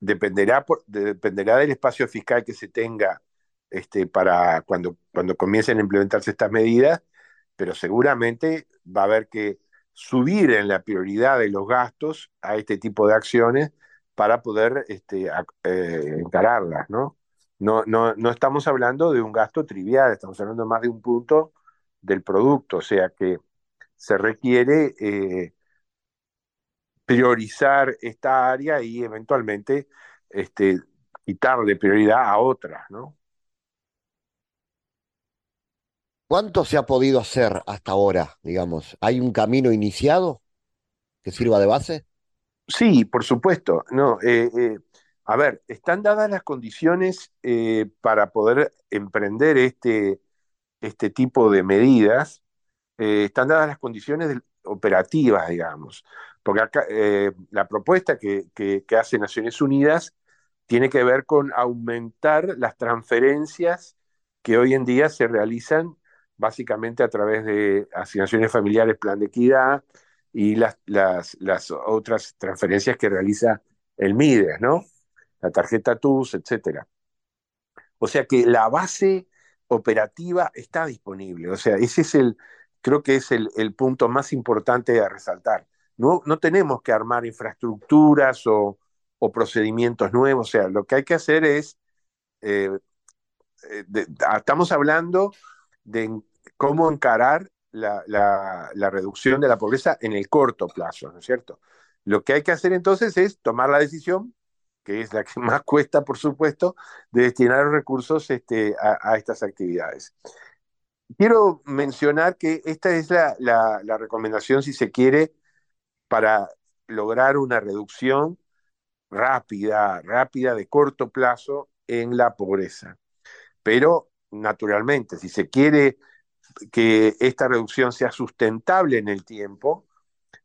dependerá, dependerá del espacio fiscal que se tenga este, para cuando, cuando comiencen a implementarse estas medidas, pero seguramente va a haber que subir en la prioridad de los gastos a este tipo de acciones para poder este, eh, encararlas, ¿no? No, ¿no? no estamos hablando de un gasto trivial, estamos hablando más de un punto del producto, o sea que se requiere eh, priorizar esta área y eventualmente este, quitarle prioridad a otras, ¿no? ¿Cuánto se ha podido hacer hasta ahora, digamos? ¿Hay un camino iniciado que sirva de base? Sí, por supuesto. No, eh, eh, a ver, están dadas las condiciones eh, para poder emprender este, este tipo de medidas, están dadas las condiciones operativas, digamos, porque acá, la propuesta que, que hace Naciones Unidas tiene que ver con aumentar las transferencias que hoy en día se realizan básicamente a través de asignaciones familiares, plan de equidad y las, las, las otras transferencias que realiza el MIDES, ¿no? La tarjeta TUS, etcétera. O sea que la base operativa está disponible. O sea, ese es el, creo que es el, punto más importante a resaltar. No, tenemos que armar infraestructuras o, procedimientos nuevos. O sea, lo que hay que hacer es, eh, eh estamos hablando de cómo encarar la, reducción de la pobreza en el corto plazo, ¿no es cierto? Lo que hay que hacer entonces es tomar la decisión, que es la que más cuesta, por supuesto, de destinar recursos este, a, estas actividades. Quiero mencionar que esta es la, recomendación, si se quiere, para lograr una reducción rápida, rápida, de corto plazo en la pobreza. Pero, naturalmente, si se quiere que esta reducción sea sustentable en el tiempo.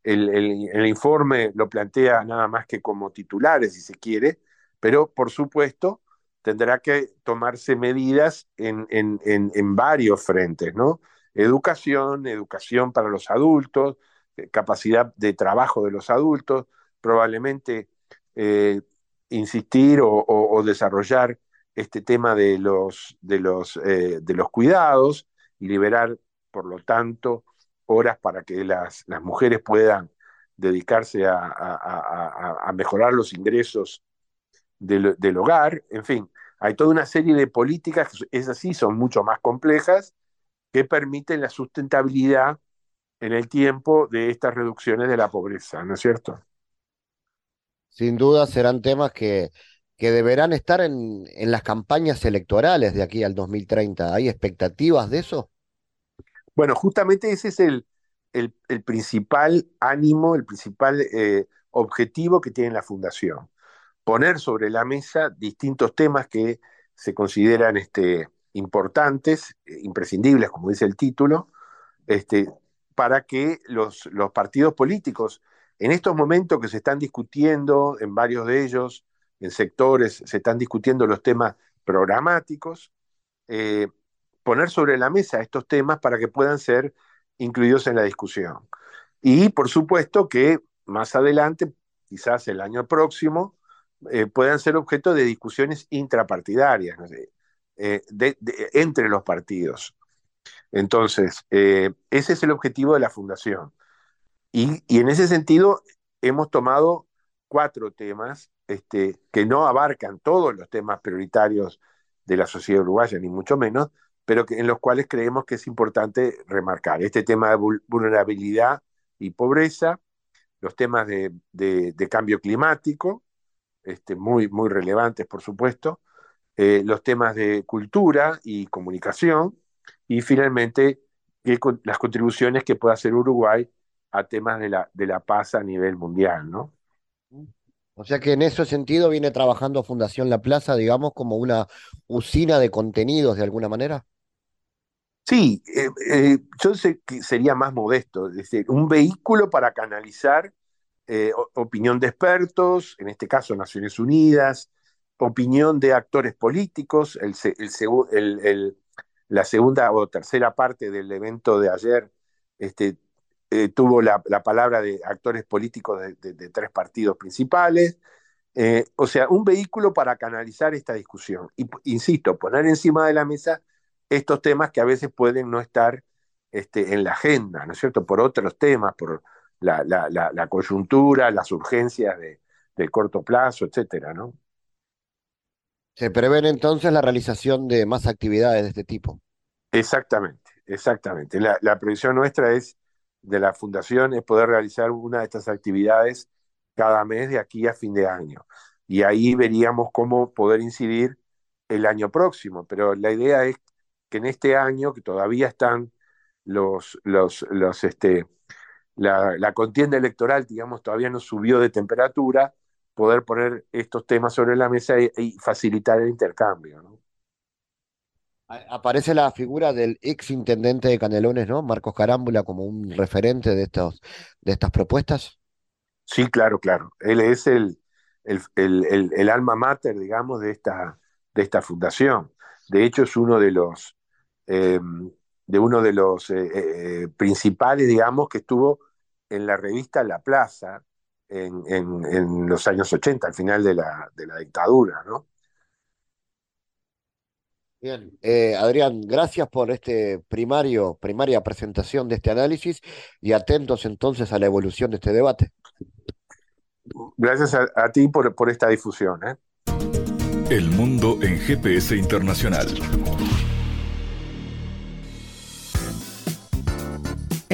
El, informe lo plantea nada más que como titulares, si se quiere, pero por supuesto tendrá que tomarse medidas en, varios frentes, ¿no? Educación, educación para los adultos, eh, capacidad de trabajo de los adultos, probablemente eh, insistir o, desarrollar este tema de los, de los, eh, de los cuidados, liberar, por lo tanto, horas para que las, las mujeres puedan dedicarse a, mejorar los ingresos del, del, hogar, en fin, hay toda una serie de políticas que es así, son mucho más complejas, que permiten la sustentabilidad en el tiempo de estas reducciones de la pobreza, ¿no es cierto? Sin duda serán temas que, que deberán estar en, en las campañas electorales de aquí al 2030. ¿Hay expectativas de eso? Bueno, justamente ese es el, el, principal ánimo, el principal eh, objetivo que tiene la Fundación. Poner sobre la mesa distintos temas que se consideran este, importantes, eh, imprescindibles, como dice el título, este, para que los, partidos políticos, en estos momentos que se están discutiendo, en varios de ellos, en sectores, se están discutiendo los temas programáticos, eh, poner sobre la mesa estos temas para que puedan ser incluidos en la discusión. Y por supuesto que más adelante, quizás el año próximo, eh, puedan ser objeto de discusiones intrapartidarias, eh, entre los partidos. Entonces, eh, ese es el objetivo de la fundación. Y, en ese sentido, hemos tomado cuatro temas este, que no abarcan todos los temas prioritarios de la sociedad uruguaya, ni mucho menos, pero que, en los cuales creemos que es importante remarcar este tema de vulnerabilidad y pobreza, los temas de, cambio climático, este, muy, muy relevantes, por supuesto, eh, los temas de cultura y comunicación, y finalmente las contribuciones que pueda hacer Uruguay a temas de la, de la paz a nivel mundial, ¿no? O sea que en ese sentido viene trabajando Fundación La Plaza, digamos, como una usina de contenidos de alguna manera. Sí, eh, eh, yo sé que sería más modesto, es decir, un vehículo para canalizar eh, opinión de expertos, en este caso Naciones Unidas, opinión de actores políticos, la segunda o tercera parte del evento de ayer este, tuvo la, palabra de actores políticos de, tres partidos principales, o sea, un vehículo para canalizar esta discusión. Y, insisto, poner encima de la mesa estos temas que a veces pueden no estar este, en la agenda, ¿no es cierto? Por otros temas, por la, la, coyuntura, las urgencias de, corto plazo, etcétera, ¿no? Se prevén entonces la realización de más actividades de este tipo. Exactamente, exactamente. La, la previsión nuestra es de la fundación es poder realizar una de estas actividades cada mes de aquí a fin de año. Y ahí veríamos cómo poder incidir el año próximo. Pero la idea es que en este año, que todavía están los, los, los este, la, contienda electoral, digamos, todavía no subió de temperatura, poder poner estos temas sobre la mesa y, facilitar el intercambio. ¿no? Aparece la figura del ex intendente de Canelones, ¿no? Marcos Carámbula, como un referente de, estos, de estas propuestas. Sí, claro, claro. Él es el, el, el, el alma mater, digamos, de esta, de esta fundación. De hecho, es uno de los, eh, de uno de los eh, eh, principales, digamos, que estuvo en la revista La Plaza en, en, los años 80, al final de la, de la dictadura, ¿no? Bien, Adrián, gracias por este primario, primaria presentación de este análisis y atentos entonces a la evolución de este debate. Gracias a, a ti por, por esta difusión. El mundo en GPS internacional.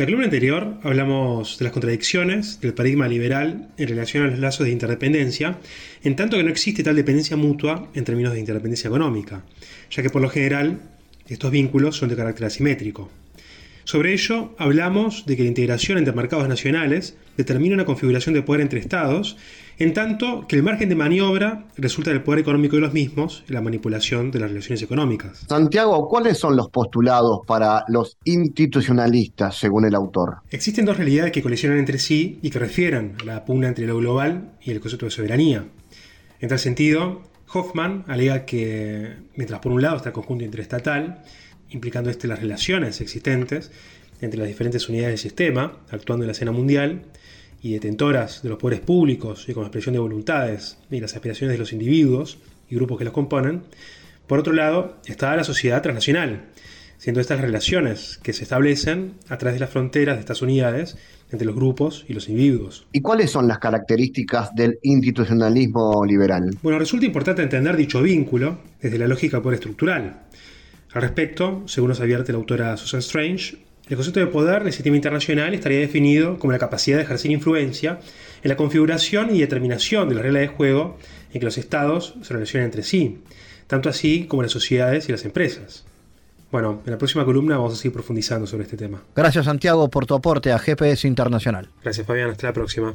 La columna anterior hablamos de las contradicciones del paradigma liberal en relación a los lazos de interdependencia, en tanto que no existe tal dependencia mutua en términos de interdependencia económica, ya que por lo general estos vínculos son de carácter asimétrico. Sobre ello, hablamos de que la integración entre mercados nacionales determina una configuración de poder entre estados, en tanto que el margen de maniobra resulta del poder económico de los mismos y la manipulación de las relaciones económicas. Santiago, ¿cuáles son los postulados para los institucionalistas, según el autor? Existen dos realidades que colisionan entre sí y que refieren a la pugna entre lo global y el concepto de soberanía. En tal sentido, Hoffman alega que, mientras por un lado está el conjunto interestatal, implicando este las relaciones existentes entre las diferentes unidades del sistema, actuando en la escena mundial, y detentoras de los poderes públicos y con expresión de voluntades y las aspiraciones de los individuos y grupos que los componen. Por otro lado, está la sociedad transnacional, siendo estas relaciones que se establecen a través de las fronteras de estas unidades entre los grupos y los individuos. ¿Y cuáles son las características del institucionalismo liberal? Bueno, resulta importante entender dicho vínculo desde la lógica poder estructural. Al respecto, según nos advierte la autora Susan Strange, el concepto de poder del sistema internacional estaría definido como la capacidad de ejercer influencia en la configuración y determinación de las reglas de juego en que los estados se relacionan entre sí, tanto así como las sociedades y las empresas. Bueno, en la próxima columna vamos a seguir profundizando sobre este tema. Gracias Santiago por tu aporte a GPS Internacional. Gracias Fabián, hasta la próxima.